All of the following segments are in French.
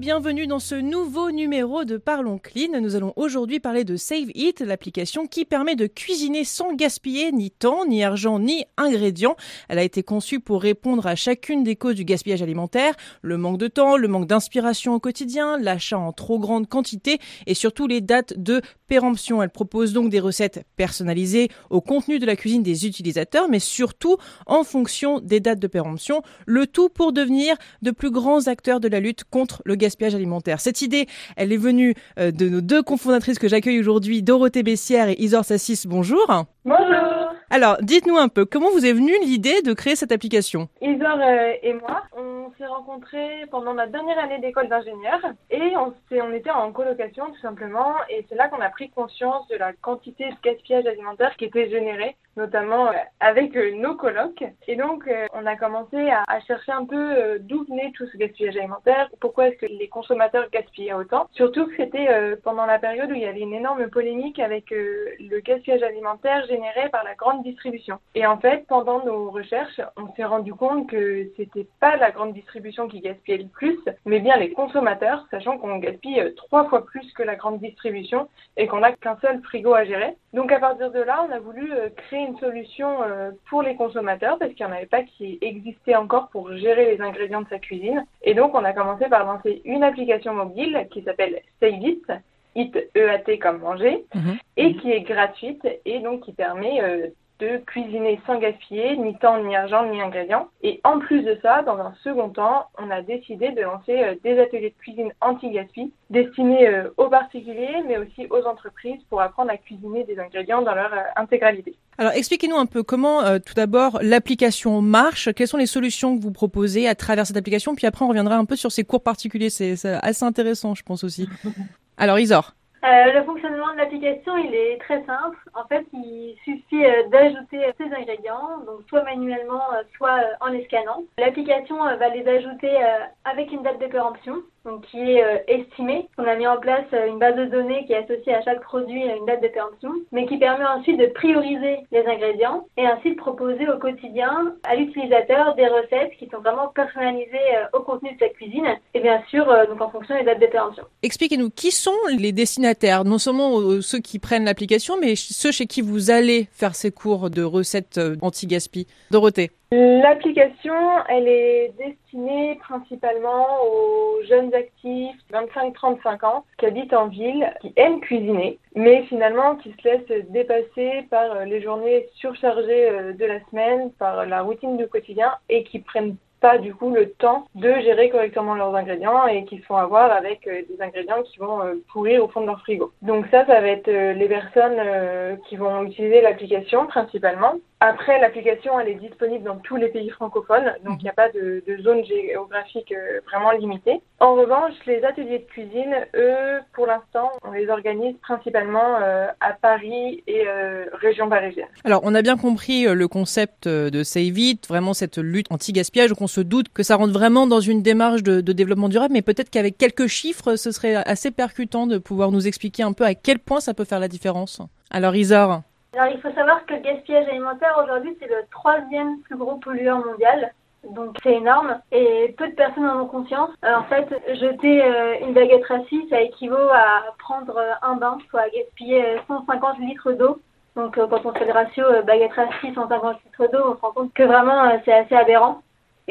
Bienvenue dans ce nouveau numéro de Parlons Clean. Nous allons aujourd'hui parler de Save It, l'application qui permet de cuisiner sans gaspiller ni temps, ni argent, ni ingrédients. Elle a été conçue pour répondre à chacune des causes du gaspillage alimentaire, le manque de temps, le manque d'inspiration au quotidien, l'achat en trop grande quantité et surtout les dates de péremption. Elle propose donc des recettes personnalisées au contenu de la cuisine des utilisateurs, mais surtout en fonction des dates de péremption, le tout pour devenir de plus grands acteurs de la lutte contre le gaspillage alimentaire. Cette idée, elle est venue euh, de nos deux cofondatrices que j'accueille aujourd'hui, Dorothée Bessière et Isor Sassis. Bonjour. Bonjour. Alors, dites-nous un peu, comment vous est venue l'idée de créer cette application? Isor euh, et moi, on s'est rencontrés pendant ma dernière année d'école d'ingénieur et on, on était en colocation tout simplement et c'est là qu'on a pris conscience de la quantité de gaspillage alimentaire qui était générée notamment euh, avec euh, nos colocs. Et donc, euh, on a commencé à, chercher un peu d'où venait tout ce gaspillage alimentaire, pourquoi est-ce que les consommateurs gaspillaient autant. Surtout que c'était pendant la période où il y avait une énorme polémique avec le gaspillage alimentaire généré par la grande distribution. Et en fait, pendant nos recherches, on s'est rendu compte que c'était pas la grande distribution qui gaspillait le plus, mais bien les consommateurs, sachant qu'on gaspille trois fois plus que la grande distribution et qu'on n'a qu'un seul frigo à gérer. Donc à partir de là, on a voulu créer une solution euh, pour les consommateurs parce qu'il n'y en avait pas qui existait encore pour gérer les ingrédients de sa cuisine. Et donc, on a commencé par lancer une application mobile qui s'appelle Save It, It E-A-T comme manger, mhm. et qui est gratuite et donc qui permet euh, de cuisiner sans gaspiller ni temps, ni argent, ni ingrédients. Et en plus de ça, dans un second temps, on a décidé de lancer euh, des ateliers de cuisine anti-gaspi destinés euh, aux particuliers, mais aussi aux entreprises pour apprendre à cuisiner des ingrédients dans leur euh, intégralité. Alors expliquez-nous un peu comment tout d'abord l'application marche, quelles sont les solutions que vous proposez à travers cette application, puis après on reviendra un peu sur ces cours particuliers, c'est assez intéressant je pense aussi. Alors Isor euh, le fonctionnement de l'application, il est très simple. En fait, il suffit euh, d'ajouter ces ingrédients, donc soit manuellement, euh, soit en les scannant. L'application va les ajouter avec une date de péremption donc qui est euh, estimé. On a mis en place euh, une base de données qui est associée à chaque produit une date de péremption, mais qui permet ensuite de prioriser les ingrédients et ainsi de proposer au quotidien à l'utilisateur des recettes qui sont vraiment personnalisées euh, au contenu de sa cuisine et bien sûr donc en fonction des dates de péremption. Expliquez-nous qui sont les destinataires, non seulement ceux qui prennent l'application, mais ceux chez qui vous allez faire ces cours de recettes anti-gaspi? Dorothée. L'application, elle est destinée principalement aux jeunes actifs 25-35 ans qui habitent en ville, qui aiment cuisiner, mais finalement qui se laissent dépasser par les journées surchargées euh, de la semaine, par la routine du quotidien et qui prennent pas du coup le temps de gérer correctement leurs ingrédients et qui se font avoir avec euh, des ingrédients qui vont euh, pourrir au fond de leur frigo. Donc ça, ça va être les personnes qui vont utiliser l'application principalement après, l'application, elle est disponible dans tous les pays francophones, donc il n'y a pas de, zone géographique euh, vraiment limitée. En revanche, les ateliers de cuisine, eux, pour l'instant, on les organise principalement euh, à Paris et euh, région parisienne. Alors, on a bien compris le concept de Save It, vraiment cette lutte anti-gaspillage, qu'on se doute que ça rentre vraiment dans une démarche de, de développement durable, mais peut-être qu'avec quelques chiffres, ce serait assez percutant de pouvoir nous expliquer un peu à quel point ça peut faire la différence. Alors, Isor alors, il faut savoir que le gaspillage alimentaire aujourd'hui, c'est le troisième plus gros pollueur mondial. Donc c'est énorme et peu de personnes en ont conscience. Euh, en fait, jeter euh, une baguette rassis, ça équivaut à prendre euh, un bain, soit à gaspiller 150 litres d'eau. Donc quand on fait le ratio baguette rassis 150 litres d'eau, on se rend compte que vraiment c'est assez aberrant.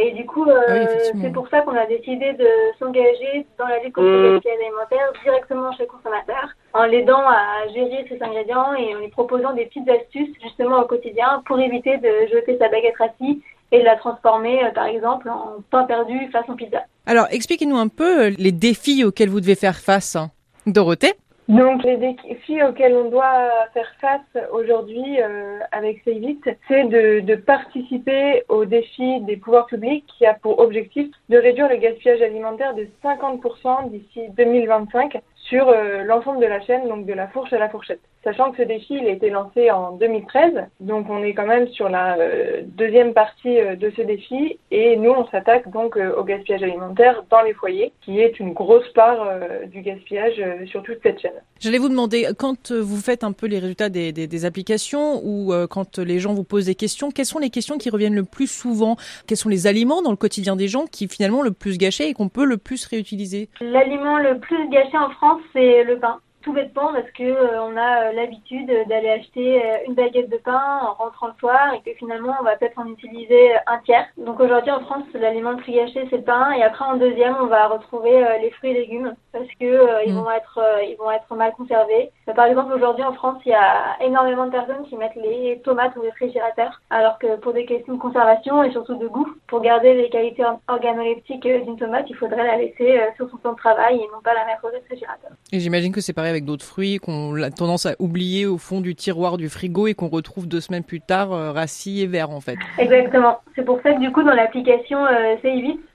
Et du coup, ah c'est pour ça qu'on a décidé de s'engager dans la lutte contre le gaspillage alimentaire directement chez le consommateur en l'aidant à gérer ses ingrédients et en lui proposant des petites astuces justement au quotidien pour éviter de jeter sa baguette rassis et de la transformer euh, par exemple en pain perdu façon pizza. Alors expliquez-nous un peu euh, les défis auxquels vous devez faire face. Hein. Dorothée? Donc les défis auxquels on doit faire face aujourd'hui euh, avec Savit, c'est de, de, participer au défi des pouvoirs publics qui a pour objectif de réduire le gaspillage alimentaire de 50% d'ici 2025 sur euh, l'ensemble de la chaîne, donc de la fourche à la fourchette. Sachant que ce défi, il a été lancé en 2013, donc on est quand même sur la euh, deuxième partie euh, de ce défi, et nous, on s'attaque donc au gaspillage alimentaire dans les foyers, qui est une grosse part du gaspillage sur toute cette chaîne. J'allais vous demander, quand vous faites un peu les résultats des, des, des applications, ou quand les gens vous posent des questions, quelles sont les questions qui reviennent le plus souvent? Quels sont les aliments dans le quotidien des gens qui finalement le plus gâchés et qu'on peut le plus réutiliser? L'aliment le plus gâché en France, c'est le pain tout bêtement parce que euh, on a euh, l'habitude d'aller acheter euh, une baguette de pain en rentrant le soir et que finalement on va peut-être en utiliser un tiers. Donc aujourd'hui en France l'aliment le plus gâché c'est le pain et après en deuxième on va retrouver les fruits et légumes parce que ils mm. vont être ils vont être mal conservés. Par exemple aujourd'hui en France il y a énormément de personnes qui mettent les tomates au réfrigérateur alors que pour des questions de conservation et surtout de goût pour garder les qualités organoleptiques d'une tomate il faudrait la laisser sur son temps de travail et non pas la mettre au réfrigérateur. Et j'imagine que c'est pareil avec d'autres fruits qu'on a tendance à oublier au fond du tiroir du frigo et qu'on retrouve deux semaines plus tard euh, rassis et verts en fait. Exactement. C'est pour ça que du coup dans l'application euh,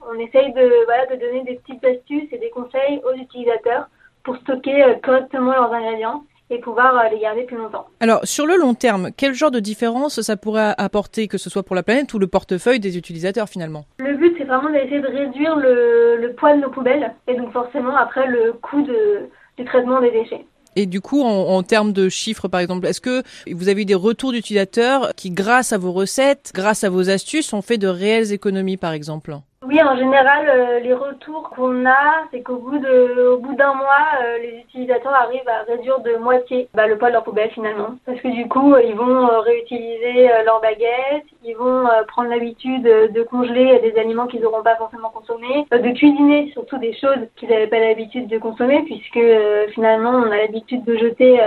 on essaye de, voilà, de donner des petites astuces et des conseils aux utilisateurs pour stocker euh, correctement leurs ingrédients et pouvoir euh, les garder plus longtemps. Alors, sur le long terme, quel genre de différence ça pourrait apporter, que ce soit pour la planète ou le portefeuille des utilisateurs finalement? Le but, c'est vraiment d'essayer de réduire le, le, poids de nos poubelles et donc forcément après le coût de, du traitement des déchets. Et du coup, en, en, termes de chiffres, par exemple, est-ce que vous avez eu des retours d'utilisateurs qui, grâce à vos recettes, grâce à vos astuces, ont fait de réelles économies, par exemple? Oui, en général, euh, les retours qu'on a, c'est qu'au bout de, au bout d'un mois, euh, les utilisateurs arrivent à réduire de moitié bah, le poids de leur poubelle finalement, parce que du coup, euh, ils vont réutiliser leurs baguettes, ils vont prendre l'habitude de congeler des aliments qu'ils n'auront pas forcément consommés, de cuisiner surtout des choses qu'ils n'avaient pas l'habitude de consommer, puisque finalement, on a l'habitude de jeter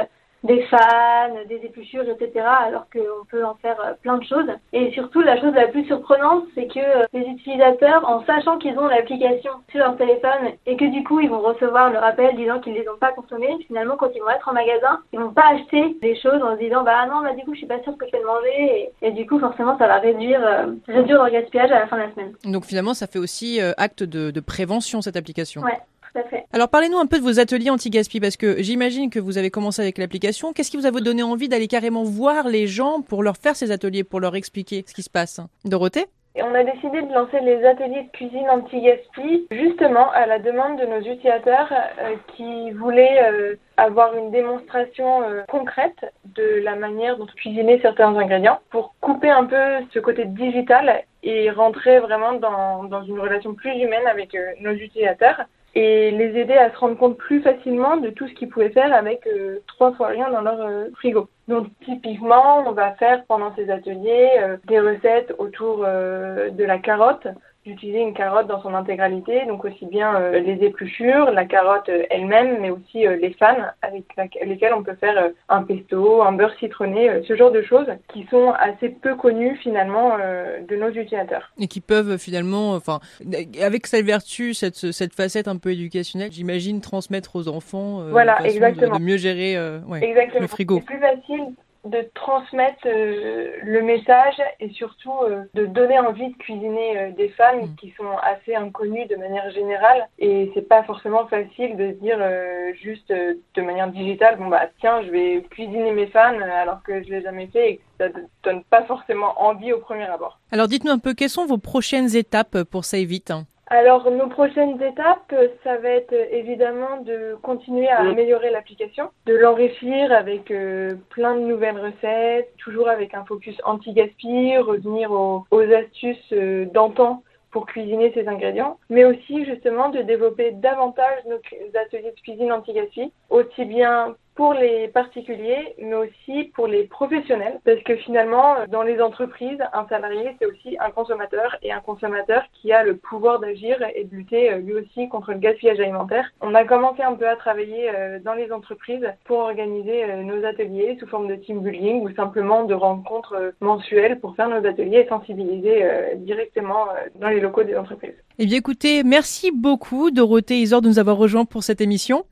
des fans, des épluchures, etc. Alors qu'on peut en faire euh, plein de choses. Et surtout, la chose la plus surprenante, c'est que euh, les utilisateurs, en sachant qu'ils ont l'application sur leur téléphone et que du coup, ils vont recevoir le rappel disant qu'ils les ont pas consommés, finalement, quand ils vont être en magasin, ils vont pas acheter des choses en se disant, bah non, bah du coup, je suis pas sûre que je vais le manger. Et, du coup, forcément, ça va réduire, euh, réduire leur gaspillage à la fin de la semaine. Donc finalement, ça fait aussi acte de, de prévention, cette application. Ouais. Alors parlez-nous un peu de vos ateliers anti-gaspi parce que j'imagine que vous avez commencé avec l'application. Qu'est-ce qui vous a donné envie d'aller carrément voir les gens pour leur faire ces ateliers, pour leur expliquer ce qui se passe? Dorothée? On a décidé de lancer les ateliers de cuisine anti-gaspi justement à la demande de nos utilisateurs euh, qui voulaient euh, avoir une démonstration euh, concrète de la manière dont cuisiner certains ingrédients pour couper un peu ce côté digital et rentrer vraiment dans, dans une relation plus humaine avec nos utilisateurs et les aider à se rendre compte plus facilement de tout ce qu'ils pouvaient faire avec euh, trois fois rien dans leur euh, frigo. Donc typiquement, on va faire pendant ces ateliers euh, des recettes autour de la carotte d'utiliser une carotte dans son intégralité, donc aussi bien euh, les épluchures, la carotte euh, elle-même, mais aussi euh, les fans avec lesquels on peut faire un pesto, un beurre citronné, ce genre de choses qui sont assez peu connues finalement de nos utilisateurs. Et qui peuvent finalement, enfin, avec cette vertu, cette, cette facette un peu éducationnelle, j'imagine transmettre aux enfants voilà, exactement. De, mieux gérer ouais, exactement. le frigo. C'est plus facile de transmettre euh, le message et surtout euh, de donner envie de cuisiner euh, des femmes mm. qui sont assez inconnues de manière générale et c'est pas forcément facile de dire juste de manière digitale bon bah tiens je vais cuisiner mes fans alors que je l'ai jamais fait et que ça donne pas forcément envie au premier abord. Alors dites-nous un peu quelles sont vos prochaines étapes pour Save It alors, nos prochaines étapes, ça va être évidemment de continuer à améliorer l'application, de l'enrichir avec euh, plein de nouvelles recettes, toujours avec un focus anti-gaspi, revenir aux, astuces euh, d'antan pour cuisiner ces ingrédients, mais aussi justement de développer davantage nos ateliers de cuisine anti-gaspi, aussi bien pour les particuliers, mais aussi pour les professionnels, parce que finalement, dans les entreprises, un salarié, c'est aussi un consommateur, et un consommateur qui a le pouvoir d'agir et de lutter euh, lui aussi contre le gaspillage alimentaire. On a commencé un peu à travailler euh, dans les entreprises pour organiser euh, nos ateliers sous forme de team building ou simplement de rencontres mensuelles pour faire nos ateliers et sensibiliser directement dans les locaux des entreprises. Eh bien écoutez, merci beaucoup Dorothée Isor de nous avoir rejoints pour cette émission.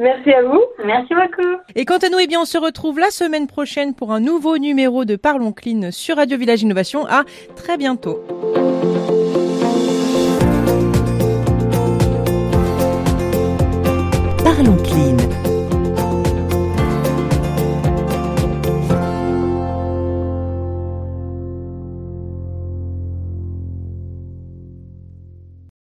Merci à vous. Merci beaucoup. Et quant à nous, eh bien, on se retrouve la semaine prochaine pour un nouveau numéro de Parlons Clean sur Radio Village Innovation. À très bientôt.